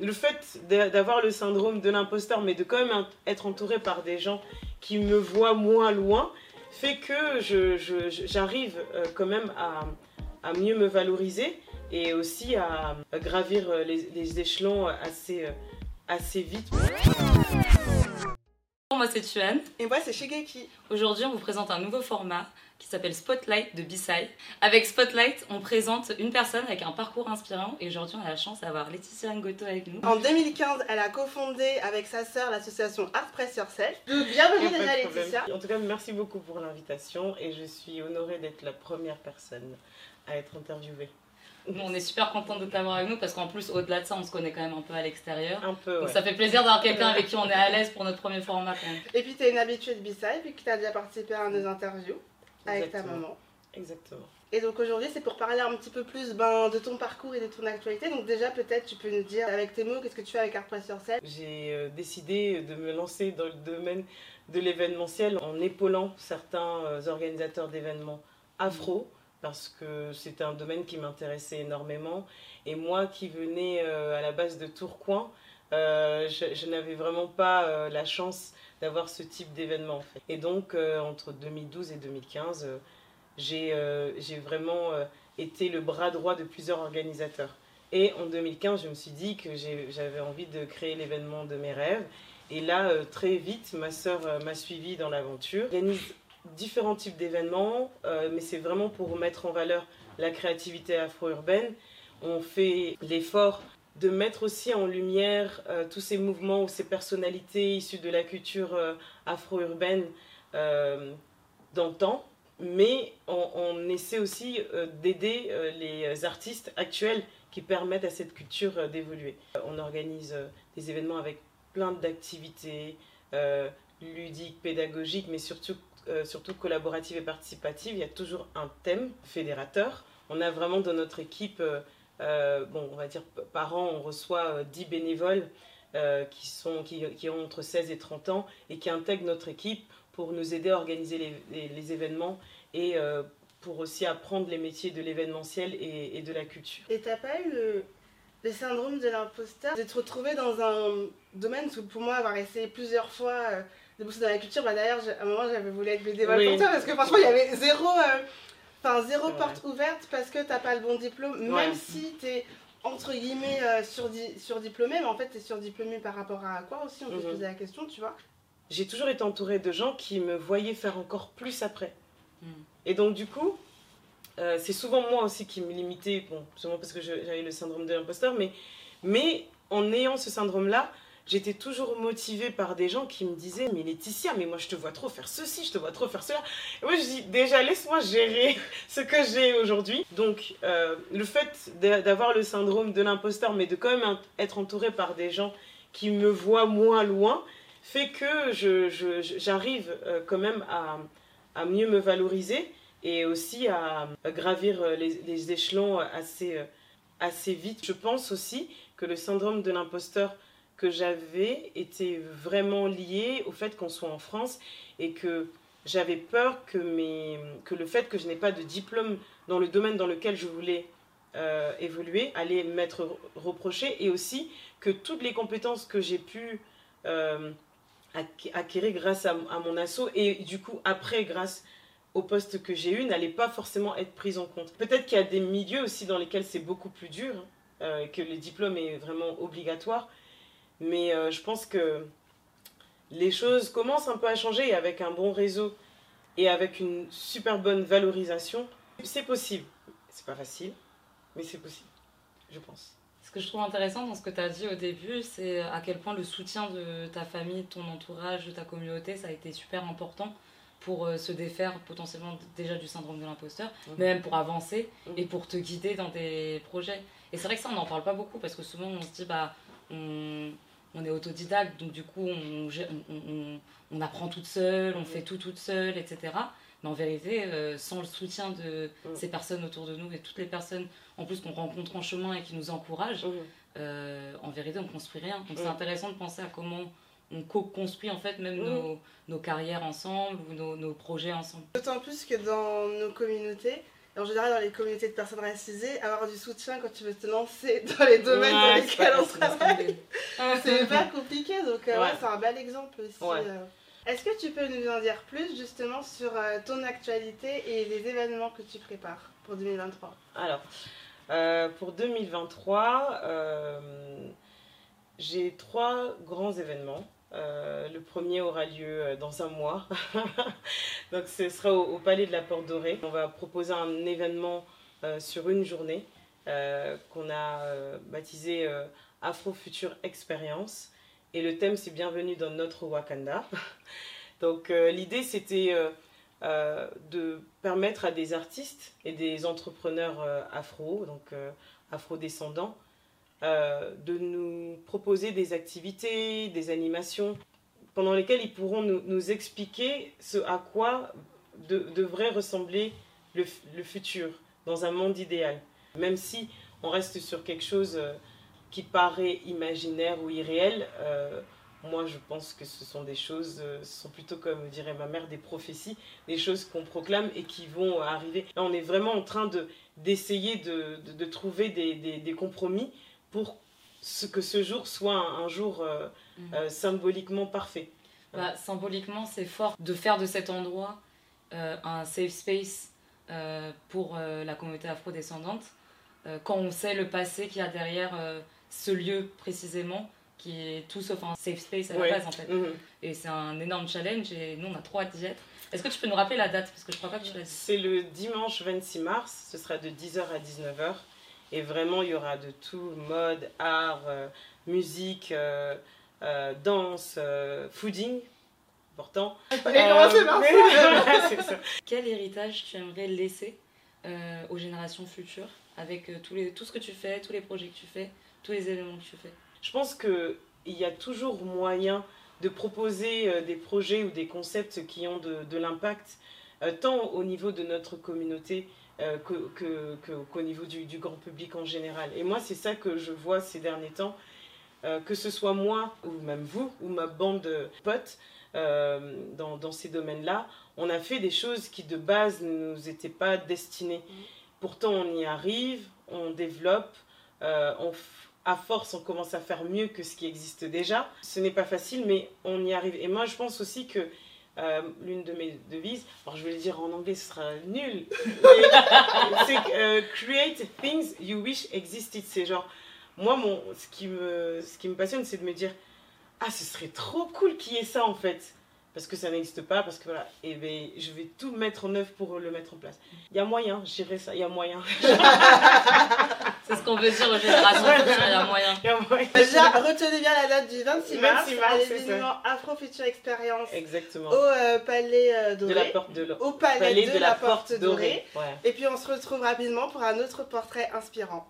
Le fait d'avoir le syndrome de l'imposteur, mais de quand même être entouré par des gens qui me voient moins loin, fait que j'arrive euh, quand même à, mieux me valoriser et aussi à, gravir euh, les, échelons assez, euh, assez vite. Moi c'est Tuan. Et moi c'est Shigeki. Aujourd'hui on vous présente un nouveau format qui s'appelle Spotlight de Bisai. Avec Spotlight, on présente une personne avec un parcours inspirant et aujourd'hui on a la chance d'avoir Laetitia Ngoto avec nous. En 2015, elle a cofondé avec sa sœur l'association Art Press Yourself. Bienvenue déjà Laetitia. En tout cas, merci beaucoup pour l'invitation et je suis honorée d'être la première personne à être interviewée. On est super contente de t'avoir avec nous parce qu'en plus, au-delà de ça, on se connaît quand même un peu à l'extérieur. Un peu. Donc ça fait plaisir d'avoir quelqu'un avec qui on est à l'aise pour notre premier format quand même. Et puis, tu es une habituée de Bisai, puis que tu as déjà participé à un des interviews avec ta maman. Exactement. Et donc aujourd'hui, c'est pour parler un petit peu plus ben, de ton parcours et de ton actualité. Donc déjà, peut-être tu peux nous dire avec tes mots, qu'est-ce que tu fais avec Art Press Yourself J'ai euh, décidé de me lancer dans le domaine de l'événementiel en épaulant certains euh, organisateurs d'événements afro. Parce que c'était un domaine qui m'intéressait énormément. Et moi qui venais euh, à la base de Tourcoing, je, je n'avais vraiment pas la chance d'avoir ce type d'événement. Et donc, euh, entre 2012 et 2015, euh, euh, j'ai vraiment été le bras droit de plusieurs organisateurs. Et en 2015, je me suis dit que j'avais envie de créer l'événement de mes rêves. Et là, très vite, ma sœur m'a suivi dans l'aventure. Différents types d'événements, mais c'est vraiment pour mettre en valeur la créativité afro-urbaine. On fait l'effort de mettre aussi en lumière euh, tous ces mouvements ou ces personnalités issues de la culture euh, afro-urbaine euh, d'antan, mais on, essaie aussi d'aider les artistes actuels qui permettent à cette culture d'évoluer. On organise des événements avec plein d'activités ludiques, pédagogiques, mais surtout, surtout collaboratives et participatives. Il y a toujours un thème fédérateur. On a vraiment dans notre équipe euh, bon, on va dire par an, on reçoit 10 euh, bénévoles euh, qui, sont, qui, ont entre 16 et 30 ans et qui intègrent notre équipe pour nous aider à organiser les, événements et pour aussi apprendre les métiers de l'événementiel et, et, de la culture. Et t'as pas eu le, syndrome de l'imposteur? De te retrouver dans un domaine où pour moi avoir essayé plusieurs fois bosser dans la culture, bah d'ailleurs à un moment j'avais voulu être bénévole pour toi parce que franchement il y avait zéro... Enfin, zéro porte ouverte parce que t'as pas le bon diplôme, même si t'es entre guillemets euh, surdiplômé, mais en fait t'es surdiplômé par rapport à quoi aussi On peut se poser la question, tu vois. J'ai toujours été entourée de gens qui me voyaient faire encore plus après. Mhm. Et donc du coup, euh, c'est souvent moi aussi qui me limitais, bon, sûrement parce que j'avais le syndrome de l'imposteur, mais, mais en ayant ce syndrome-là, j'étais toujours motivée par des gens qui me disaient Mais Laetitia, mais moi je te vois trop faire ceci, je te vois trop faire cela. Et moi je dis Déjà, laisse-moi gérer ce que j'ai aujourd'hui. Donc, euh, le fait d'avoir le syndrome de l'imposteur, mais de quand même être entourée par des gens qui me voient moins loin, fait que j'arrive euh, quand même à, mieux me valoriser et aussi à, gravir les, les échelons assez, assez vite. Je pense aussi que le syndrome de l'imposteur que j'avais était vraiment lié au fait qu'on soit en France et que j'avais peur que, mes, que le fait que je n'ai pas de diplôme dans le domaine dans lequel je voulais euh, évoluer allait m'être reproché et aussi que toutes les compétences que j'ai pu euh, acquérir grâce à, mon assaut et du coup après grâce au poste que j'ai eu n'allaient pas forcément être prises en compte. Peut-être qu'il y a des milieux aussi dans lesquels c'est beaucoup plus dur, hein, que le diplôme est vraiment obligatoire, mais euh, je pense que les choses commencent un peu à changer avec un bon réseau et avec une super bonne valorisation. C'est possible. C'est pas facile, mais c'est possible, je pense. Ce que je trouve intéressant dans ce que tu as dit au début, c'est à quel point le soutien de ta famille, de ton entourage, de ta communauté, ça a été super important pour euh, se défaire potentiellement déjà du syndrome de l'imposteur, mmh. mais même pour avancer mmh. et pour te guider dans tes projets. Et c'est vrai que ça, on n'en parle pas beaucoup parce que souvent on se dit, bah, on, on est autodidacte, donc du coup, on, on, apprend toute seule, on fait tout toute seule, etc. Mais en vérité, euh, sans le soutien de ces personnes autour de nous et toutes les personnes en plus qu'on rencontre en chemin et qui nous encouragent, euh, en vérité, on ne construit rien. Donc c'est intéressant de penser à comment on co-construit en fait même nos, carrières ensemble ou nos, nos projets ensemble. D'autant plus que dans nos communautés, en général dans les communautés de personnes racisées, avoir du soutien quand tu veux te lancer dans les domaines dans lesquels on travaille, c'est hyper compliqué. Donc euh, ouais, c'est un bel exemple aussi. Euh. Est-ce que tu peux nous en dire plus justement sur euh, ton actualité et les événements que tu prépares pour 2023 Alors, pour 2023, j'ai trois grands événements. Euh, le premier aura lieu euh, dans un mois. Donc ce sera au, Palais de la Porte Dorée. On va proposer un événement euh, sur une journée qu'on a baptisé Afro Future Experience. Et le thème c'est Bienvenue dans notre Wakanda. Donc l'idée c'était de permettre à des artistes et des entrepreneurs afro, donc afro-descendants, euh, de nous proposer des activités, des animations pendant lesquelles ils pourront nous, expliquer ce à quoi devrait ressembler le, futur dans un monde idéal. Même si on reste sur quelque chose euh, qui paraît imaginaire ou irréel, euh, moi je pense que ce sont des choses, ce sont plutôt comme dirait ma mère, des prophéties, des choses qu'on proclame et qui vont arriver. Là on est vraiment en train d'essayer de, trouver des compromis pour ce que ce jour soit un, jour euh, mhm. euh, symboliquement parfait. Bah, symboliquement, c'est fort de faire de cet endroit euh, un safe space pour la communauté afro-descendante, quand on sait le passé qu'il y a derrière ce lieu précisément, qui est tout sauf un safe space à la base en fait. Mhm. Et c'est un énorme challenge et nous on a trop hâte d'y être. Est-ce que tu peux nous rappeler la date? Parce que je crois pas que tu l'as dit. C'est le dimanche 26 mars, ce sera de 10h à 19h. Et vraiment, il y aura de tout, mode, art, euh, musique, euh, euh, danse, fooding, important. Quel héritage tu aimerais laisser aux générations futures avec tous les, tout ce que tu fais, tous les projets que tu fais, tous les éléments que tu fais? Je pense qu'il y a toujours moyen de proposer des projets ou des concepts qui ont de, de l'impact, tant au niveau de notre communauté euh, qu'au niveau du, grand public en général. Et moi, c'est ça que je vois ces derniers temps, euh, que ce soit moi ou même vous ou ma bande de potes euh, dans, dans, ces domaines-là, on a fait des choses qui de base ne nous étaient pas destinées. Mm. Pourtant, on y arrive, on développe, on à force, on commence à faire mieux que ce qui existe déjà. Ce n'est pas facile, mais on y arrive. Et moi, je pense aussi que euh, l'une de mes devises, alors je vais le dire en anglais, ce sera nul, c'est euh, create things you wish existed. C'est genre, moi, mon, ce, qui me, ce qui me passionne, c'est de me dire, ah, ce serait trop cool qu'il y ait ça en fait. Parce que ça n'existe pas, parce que voilà, et ben, je vais tout mettre en œuvre pour le mettre en place. Il y a moyen, je dirais ça, il y a moyen. C'est ce qu'on veut dire aux générations il y a moyen. Déjà, retenez bien la date du 26 mars, 26 mars à l'événement Afro Future Experience. Exactement. Au euh, Palais euh, Doré. De la Porte de Au Palais, de, la, Porte, Dorée. Et puis on se retrouve rapidement pour un autre portrait inspirant.